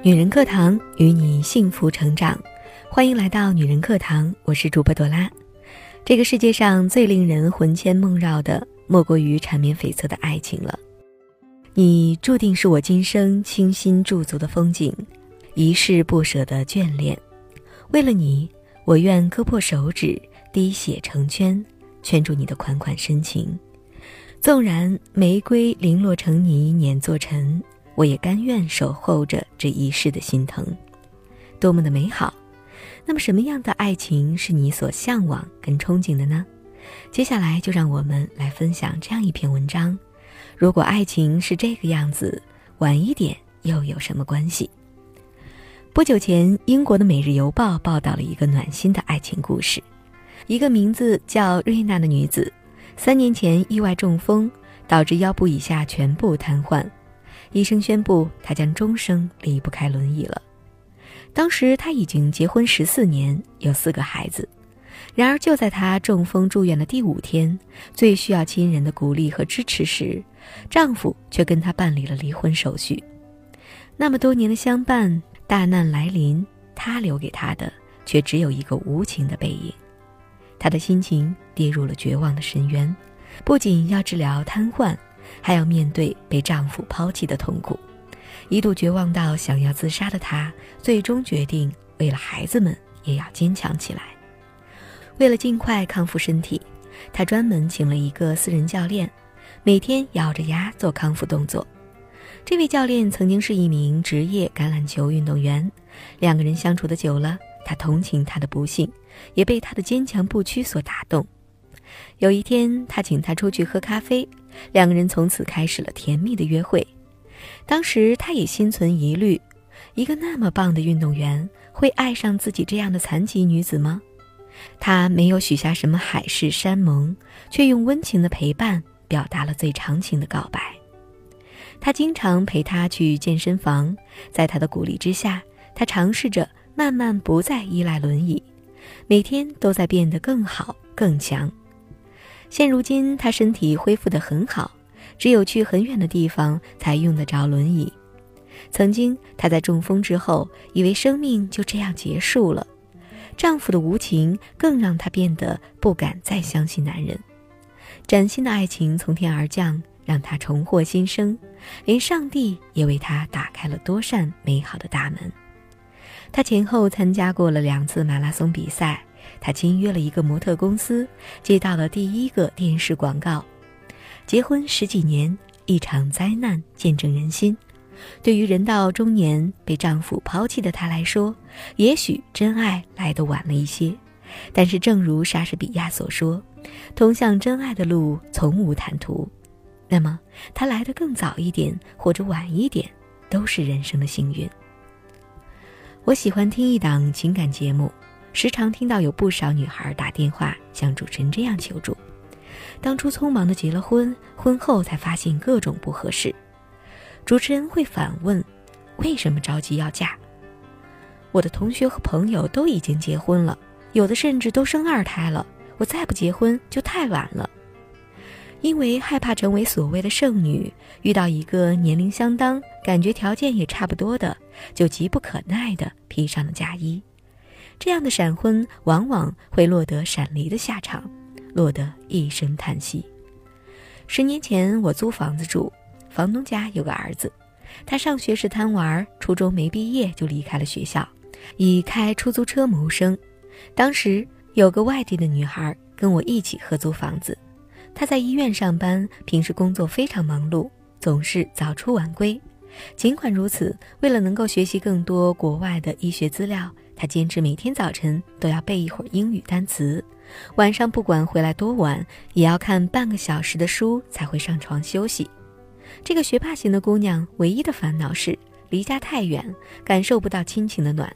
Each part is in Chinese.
女人课堂与你幸福成长，欢迎来到女人课堂，我是主播朵拉。这个世界上最令人魂牵梦绕的，莫过于缠绵悱恻的爱情了。你注定是我今生倾心驻足的风景，一世不舍的眷恋。为了你，我愿割破手指，滴血成圈，圈住你的款款深情。纵然玫瑰零落成泥碾作尘。我也甘愿守候着这一世的心疼，多么的美好！那么，什么样的爱情是你所向往跟憧憬的呢？接下来就让我们来分享这样一篇文章：如果爱情是这个样子，晚一点又有什么关系？不久前，英国的《每日邮报》报道了一个暖心的爱情故事：一个名字叫瑞娜的女子，三年前意外中风，导致腰部以下全部瘫痪。医生宣布，他将终生离不开轮椅了。当时他已经结婚十四年，有四个孩子。然而，就在他中风住院的第五天，最需要亲人的鼓励和支持时，丈夫却跟他办理了离婚手续。那么多年的相伴，大难来临，他留给他的却只有一个无情的背影。他的心情跌入了绝望的深渊，不仅要治疗瘫痪。还要面对被丈夫抛弃的痛苦，一度绝望到想要自杀的她，最终决定为了孩子们也要坚强起来。为了尽快康复身体，她专门请了一个私人教练，每天咬着牙做康复动作。这位教练曾经是一名职业橄榄球运动员，两个人相处的久了，他同情她的不幸，也被她的坚强不屈所打动。有一天，他请她出去喝咖啡，两个人从此开始了甜蜜的约会。当时，他也心存疑虑：一个那么棒的运动员会爱上自己这样的残疾女子吗？他没有许下什么海誓山盟，却用温情的陪伴表达了最长情的告白。他经常陪她去健身房，在他的鼓励之下，他尝试着慢慢不再依赖轮椅，每天都在变得更好更强。现如今，他身体恢复得很好，只有去很远的地方才用得着轮椅。曾经，她在中风之后，以为生命就这样结束了。丈夫的无情更让她变得不敢再相信男人。崭新的爱情从天而降，让她重获新生，连上帝也为她打开了多扇美好的大门。她前后参加过了两次马拉松比赛。他签约了一个模特公司，接到了第一个电视广告。结婚十几年，一场灾难见证人心。对于人到中年被丈夫抛弃的她来说，也许真爱来得晚了一些。但是，正如莎士比亚所说：“通向真爱的路从无坦途。”那么，他来得更早一点或者晚一点，都是人生的幸运。我喜欢听一档情感节目。时常听到有不少女孩打电话向主持人这样求助：当初匆忙的结了婚，婚后才发现各种不合适。主持人会反问：为什么着急要嫁？我的同学和朋友都已经结婚了，有的甚至都生二胎了，我再不结婚就太晚了。因为害怕成为所谓的剩女，遇到一个年龄相当、感觉条件也差不多的，就急不可耐地披上了嫁衣。这样的闪婚往往会落得闪离的下场，落得一声叹息。十年前我租房子住，房东家有个儿子，他上学时贪玩，初中没毕业就离开了学校，以开出租车谋生。当时有个外地的女孩跟我一起合租房子，她在医院上班，平时工作非常忙碌，总是早出晚归。尽管如此，为了能够学习更多国外的医学资料。他坚持每天早晨都要背一会儿英语单词，晚上不管回来多晚，也要看半个小时的书才会上床休息。这个学霸型的姑娘唯一的烦恼是离家太远，感受不到亲情的暖。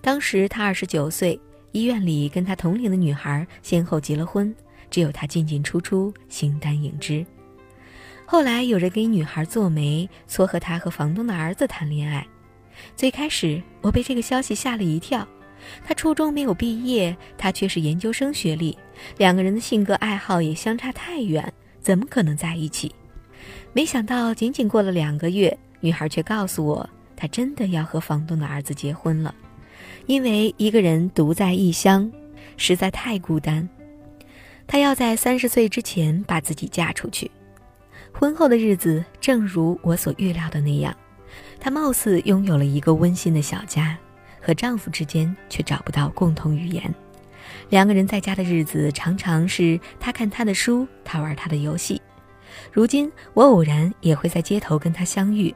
当时她二十九岁，医院里跟她同龄的女孩先后结了婚，只有她进进出出，形单影只。后来有人给女孩做媒，撮合她和房东的儿子谈恋爱。最开始我被这个消息吓了一跳，他初中没有毕业，他却是研究生学历，两个人的性格爱好也相差太远，怎么可能在一起？没想到仅仅过了两个月，女孩却告诉我，她真的要和房东的儿子结婚了，因为一个人独在异乡，实在太孤单。她要在三十岁之前把自己嫁出去。婚后的日子正如我所预料的那样，她貌似拥有了一个温馨的小家，和丈夫之间却找不到共同语言。两个人在家的日子常常是他看他的书，他玩他的游戏。如今我偶然也会在街头跟他相遇。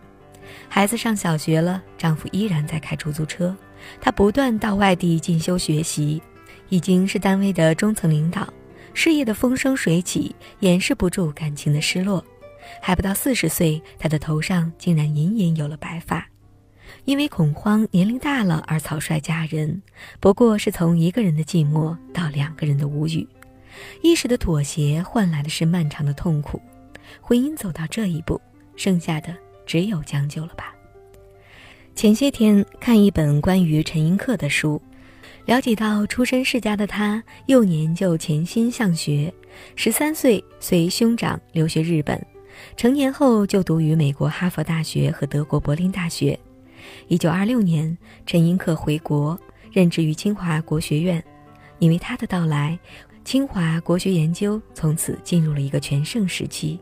孩子上小学了，丈夫依然在开出租车，他不断到外地进修学习，已经是单位的中层领导，事业的风生水起，掩饰不住感情的失落。还不到四十岁，他的头上竟然隐隐有了白发，因为恐慌年龄大了而草率嫁人，不过是从一个人的寂寞到两个人的无语，一时的妥协换来的是漫长的痛苦。婚姻走到这一步，剩下的只有将就了吧。前些天看一本关于陈寅恪的书，了解到出身世家的他，幼年就潜心向学，十三岁随兄长留学日本。成年后就读于美国哈佛大学和德国柏林大学。一九二六年，陈寅恪回国，任职于清华国学院。因为他的到来，清华国学研究从此进入了一个全盛时期。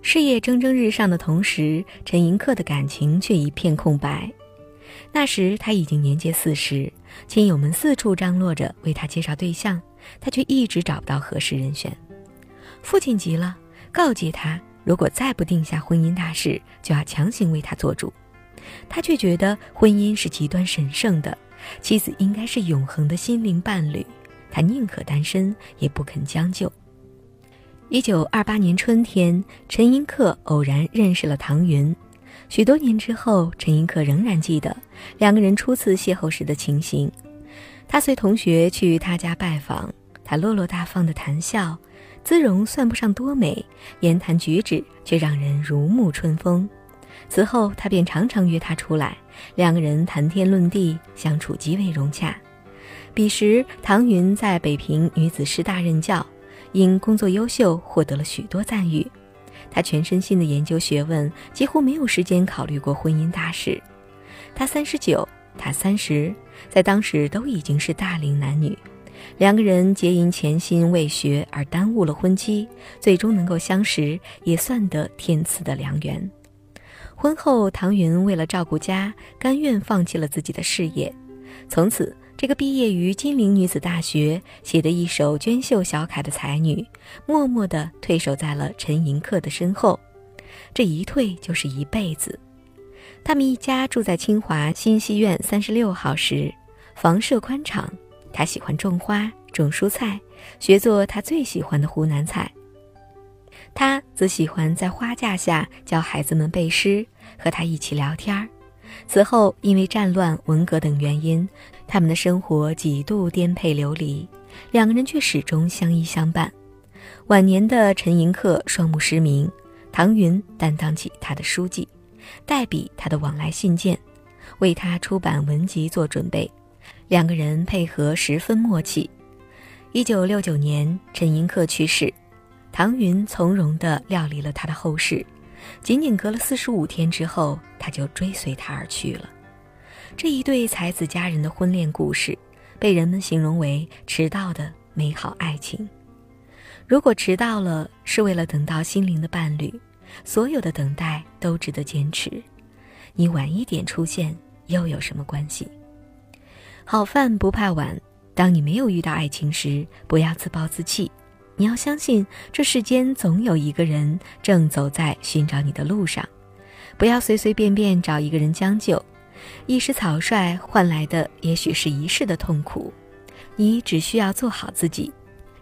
事业蒸蒸日上的同时，陈寅恪的感情却一片空白。那时他已经年届四十，亲友们四处张罗着为他介绍对象，他却一直找不到合适人选。父亲急了，告诫他。如果再不定下婚姻大事，就要强行为他做主。他却觉得婚姻是极端神圣的，妻子应该是永恒的心灵伴侣。他宁可单身，也不肯将就。一九二八年春天，陈寅恪偶然认识了唐云。许多年之后，陈寅恪仍然记得两个人初次邂逅时的情形。他随同学去他家拜访，他落落大方的谈笑。姿容算不上多美，言谈举止却让人如沐春风。此后，他便常常约她出来，两个人谈天论地，相处极为融洽。彼时，唐云在北平女子师大任教，因工作优秀，获得了许多赞誉。他全身心的研究学问，几乎没有时间考虑过婚姻大事。他三十九，他三十，在当时都已经是大龄男女。两个人皆因潜心为学而耽误了婚期，最终能够相识，也算得天赐的良缘。婚后，唐云为了照顾家，甘愿放弃了自己的事业。从此，这个毕业于金陵女子大学、写得一手娟秀小楷的才女，默默地退守在了陈寅恪的身后。这一退就是一辈子。他们一家住在清华新西苑三十六号时，房舍宽敞。他喜欢种花、种蔬菜，学做他最喜欢的湖南菜。他则喜欢在花架下教孩子们背诗，和他一起聊天儿。此后，因为战乱、文革等原因，他们的生活几度颠沛流离，两个人却始终相依相伴。晚年的陈寅恪双目失明，唐云担当起他的书记，代笔他的往来信件，为他出版文集做准备。两个人配合十分默契。一九六九年，陈寅恪去世，唐云从容地料理了他的后事。仅仅隔了四十五天之后，他就追随他而去了。这一对才子佳人的婚恋故事，被人们形容为迟到的美好爱情。如果迟到了是为了等到心灵的伴侣，所有的等待都值得坚持。你晚一点出现，又有什么关系？好饭不怕晚。当你没有遇到爱情时，不要自暴自弃。你要相信，这世间总有一个人正走在寻找你的路上。不要随随便便找一个人将就，一时草率换来的也许是一世的痛苦。你只需要做好自己，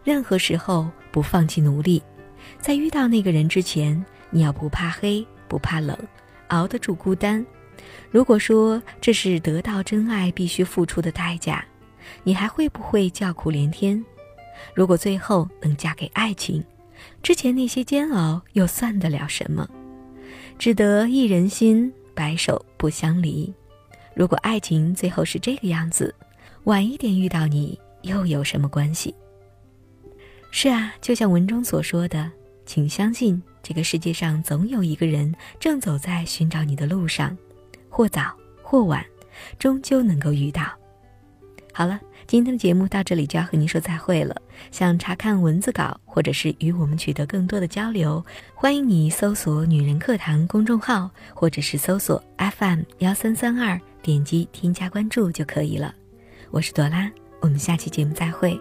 任何时候不放弃努力。在遇到那个人之前，你要不怕黑，不怕冷，熬得住孤单。如果说这是得到真爱必须付出的代价，你还会不会叫苦连天？如果最后能嫁给爱情，之前那些煎熬又算得了什么？只得一人心，白首不相离。如果爱情最后是这个样子，晚一点遇到你又有什么关系？是啊，就像文中所说的，请相信这个世界上总有一个人正走在寻找你的路上。或早或晚，终究能够遇到。好了，今天的节目到这里就要和您说再会了。想查看文字稿或者是与我们取得更多的交流，欢迎你搜索“女人课堂”公众号，或者是搜索 FM 幺三三二，点击添加关注就可以了。我是朵拉，我们下期节目再会。